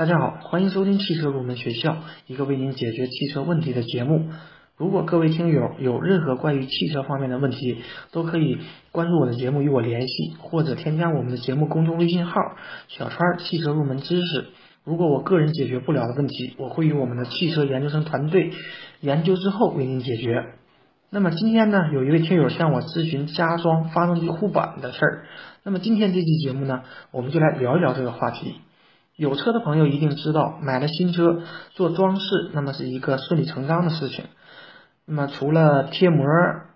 大家好，欢迎收听汽车入门学校，一个为您解决汽车问题的节目。如果各位听友有任何关于汽车方面的问题，都可以关注我的节目与我联系，或者添加我们的节目公众微信号“小川汽车入门知识”。如果我个人解决不了的问题，我会与我们的汽车研究生团队研究之后为您解决。那么今天呢，有一位听友向我咨询加装发动机护板的事儿。那么今天这期节目呢，我们就来聊一聊这个话题。有车的朋友一定知道，买了新车做装饰，那么是一个顺理成章的事情。那么除了贴膜、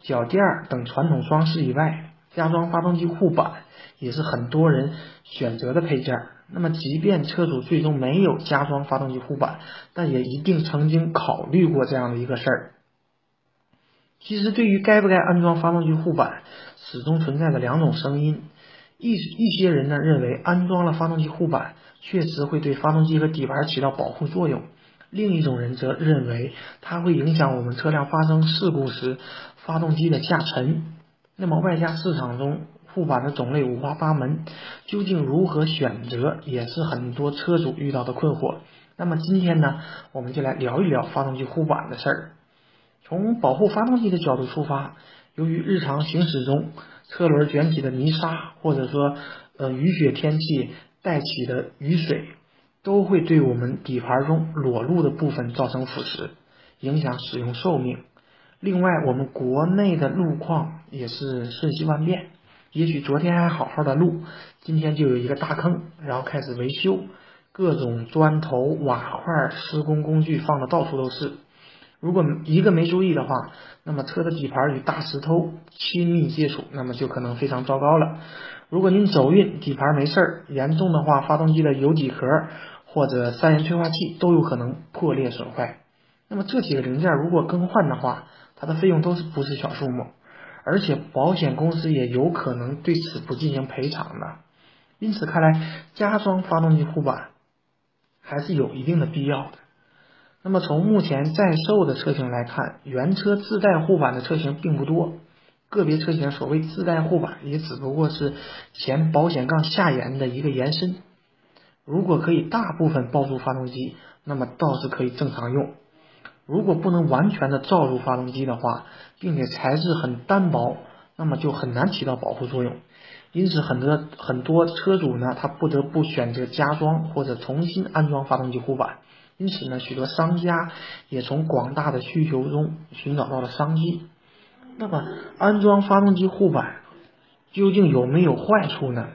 脚垫等传统装饰以外，加装发动机护板也是很多人选择的配件。那么即便车主最终没有加装发动机护板，但也一定曾经考虑过这样的一个事儿。其实对于该不该安装发动机护板，始终存在着两种声音。一一些人呢认为安装了发动机护板确实会对发动机和底盘起到保护作用，另一种人则认为它会影响我们车辆发生事故时发动机的下沉。那么外加市场中护板的种类五花八门，究竟如何选择也是很多车主遇到的困惑。那么今天呢，我们就来聊一聊发动机护板的事儿。从保护发动机的角度出发，由于日常行驶中，车轮卷起的泥沙，或者说呃雨雪天气带起的雨水，都会对我们底盘中裸露的部分造成腐蚀，影响使用寿命。另外，我们国内的路况也是瞬息万变，也许昨天还好好的路，今天就有一个大坑，然后开始维修，各种砖头、瓦块、施工工具放的到处都是。如果一个没注意的话，那么车的底盘与大石头亲密接触，那么就可能非常糟糕了。如果您走运，底盘没事儿，严重的话，发动机的油底壳或者三元催化器都有可能破裂损坏。那么这几个零件如果更换的话，它的费用都是不是小数目，而且保险公司也有可能对此不进行赔偿的。因此看来，加装发动机护板还是有一定的必要的。那么从目前在售的车型来看，原车自带护板的车型并不多，个别车型所谓自带护板也只不过是前保险杠下沿的一个延伸。如果可以大部分包住发动机，那么倒是可以正常用；如果不能完全的罩住发动机的话，并且材质很单薄，那么就很难起到保护作用。因此，很多很多车主呢，他不得不选择加装或者重新安装发动机护板。因此呢，许多商家也从广大的需求中寻找到了商机。那么，安装发动机护板究竟有没有坏处呢？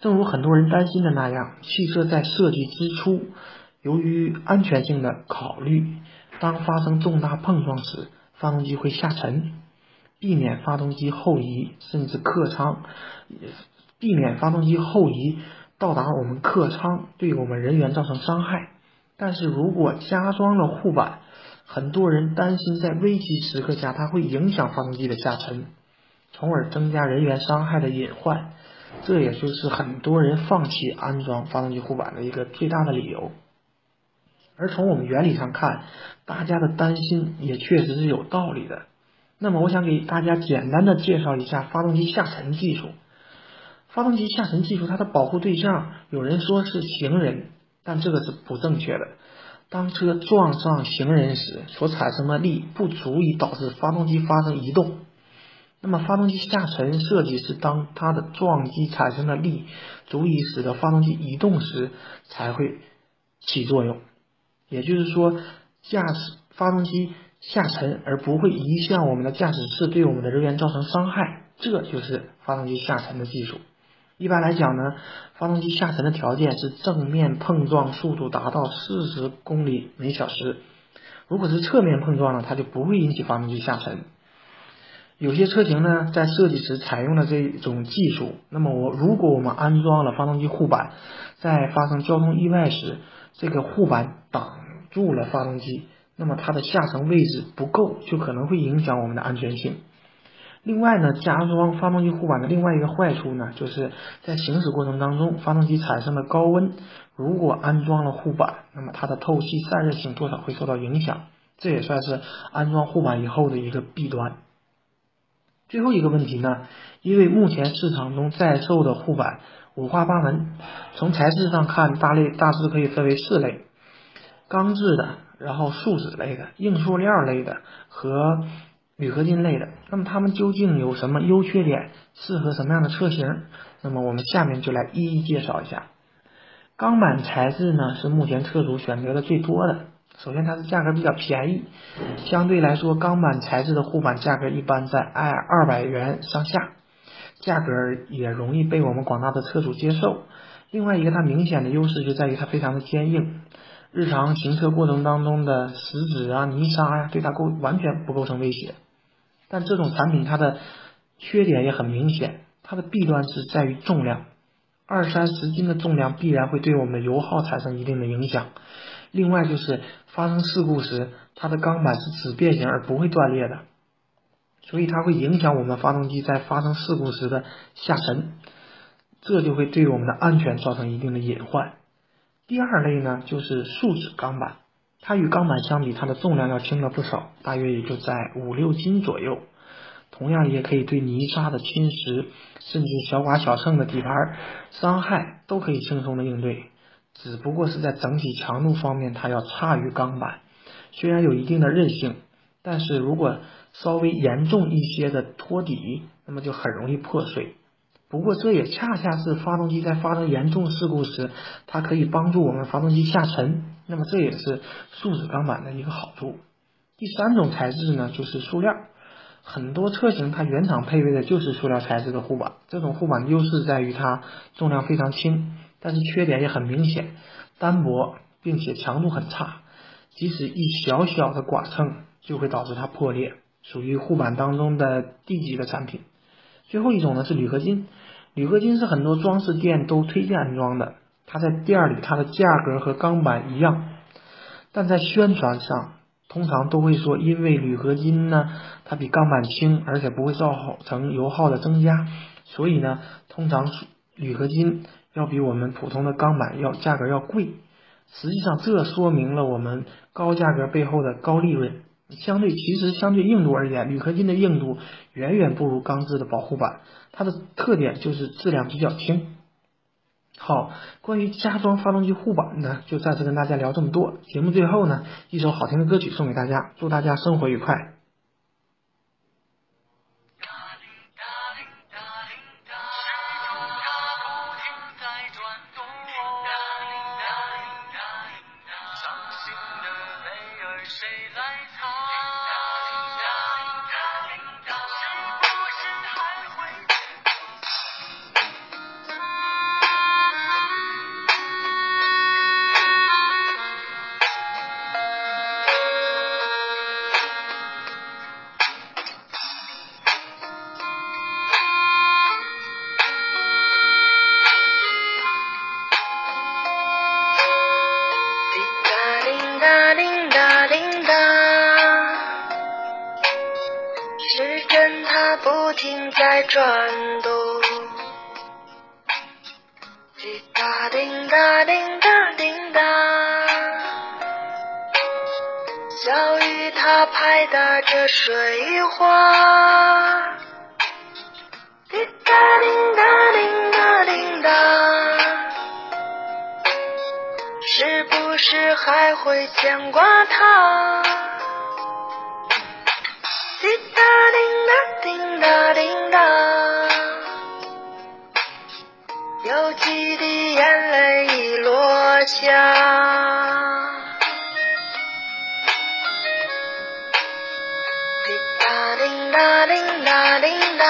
正如很多人担心的那样，汽车在设计之初，由于安全性的考虑，当发生重大碰撞时，发动机会下沉，避免发动机后移，甚至客舱，避免发动机后移到达我们客舱，对我们人员造成伤害。但是如果加装了护板，很多人担心在危急时刻下它会影响发动机的下沉，从而增加人员伤害的隐患。这也就是很多人放弃安装发动机护板的一个最大的理由。而从我们原理上看，大家的担心也确实是有道理的。那么我想给大家简单的介绍一下发动机下沉技术。发动机下沉技术它的保护对象，有人说是行人。但这个是不正确的。当车撞上行人时，所产生的力不足以导致发动机发生移动。那么，发动机下沉设计是当它的撞击产生的力足以使得发动机移动时才会起作用。也就是说，驾驶发动机下沉而不会移向我们的驾驶室，对我们的人员造成伤害，这就是发动机下沉的技术。一般来讲呢，发动机下沉的条件是正面碰撞速度达到四十公里每小时。如果是侧面碰撞呢，它就不会引起发动机下沉。有些车型呢，在设计时采用了这种技术。那么我如果我们安装了发动机护板，在发生交通意外时，这个护板挡住了发动机，那么它的下沉位置不够，就可能会影响我们的安全性。另外呢，加装发动机护板的另外一个坏处呢，就是在行驶过程当中，发动机产生的高温，如果安装了护板，那么它的透气散热性多少会受到影响，这也算是安装护板以后的一个弊端。最后一个问题呢，因为目前市场中在售的护板，五花八门。从材质上看，大类大致可以分为四类：钢制的，然后树脂类的、硬塑料类的和 铝合金类的。那么它们究竟有什么优缺点？适合什么样的车型？那么我们下面就来一一介绍一下。钢板材质呢，是目前车主选择的最多的。首先，它的价格比较便宜，相对来说，钢板材质的护板价格一般在二二百元上下，价格也容易被我们广大的车主接受。另外一个，它明显的优势就在于它非常的坚硬，日常行车过程当中的石子啊、泥沙呀，对它构完全不构成威胁。但这种产品它的缺点也很明显，它的弊端是在于重量，二三十斤的重量必然会对我们的油耗产生一定的影响。另外就是发生事故时，它的钢板是只变形而不会断裂的，所以它会影响我们发动机在发生事故时的下沉，这就会对我们的安全造成一定的隐患。第二类呢，就是树脂钢板，它与钢板相比，它的重量要轻了不少，大约也就在五六斤左右，同样也可以对泥沙的侵蚀，甚至小剐小蹭的底盘伤害都可以轻松的应对。只不过是在整体强度方面，它要差于钢板。虽然有一定的韧性，但是如果稍微严重一些的托底，那么就很容易破碎。不过这也恰恰是发动机在发生严重事故时，它可以帮助我们发动机下沉。那么这也是树脂钢板的一个好处。第三种材质呢，就是塑料。很多车型它原厂配备的就是塑料材质的护板，这种护板优势在于它重量非常轻。但是缺点也很明显，单薄并且强度很差，即使一小小的剐蹭就会导致它破裂，属于护板当中的低级的产品。最后一种呢是铝合金，铝合金是很多装饰店都推荐安装的，它在店里它的价格和钢板一样，但在宣传上通常都会说，因为铝合金呢它比钢板轻，而且不会造成油耗的增加，所以呢通常铝合金。要比我们普通的钢板要价格要贵，实际上这说明了我们高价格背后的高利润。相对其实相对硬度而言，铝合金的硬度远远不如钢制的保护板，它的特点就是质量比较轻。好，关于加装发动机护板呢，就暂时跟大家聊这么多。节目最后呢，一首好听的歌曲送给大家，祝大家生活愉快。在转动，滴答滴答滴答滴答，小雨它拍打着水花，滴答滴答滴答滴答，是不是还会牵挂他？滴答滴答滴答滴答，有几滴眼泪已落下。滴答滴答滴答滴答，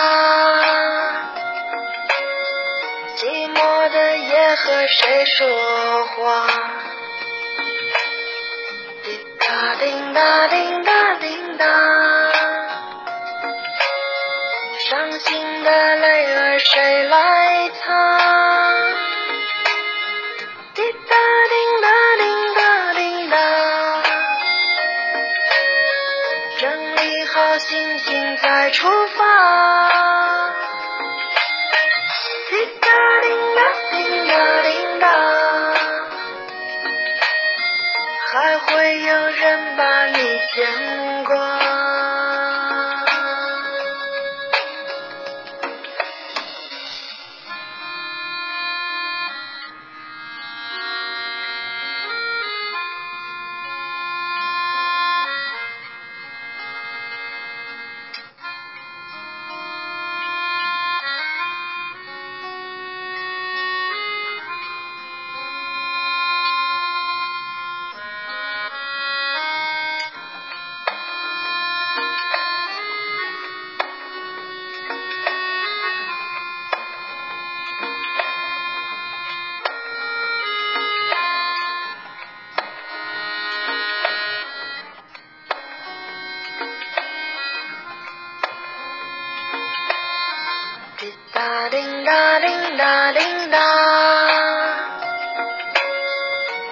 寂寞的夜和谁说话？滴答滴答滴答滴答。伤心的泪儿谁来擦？滴答滴答滴答滴答，整理好心情再出发。滴答滴答滴答滴答，还会有人把你牵哒叮哒叮哒，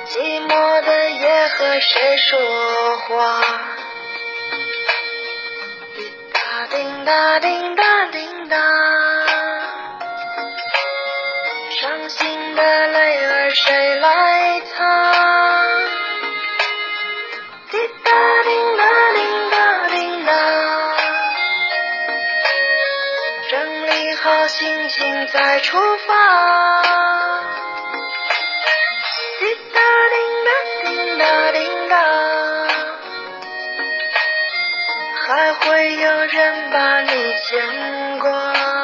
寂寞的夜和谁说话？叮哒叮哒叮哒叮哒，伤心的泪儿谁来擦？轻轻在出发。滴答滴答滴答滴答，还会有人把你牵挂。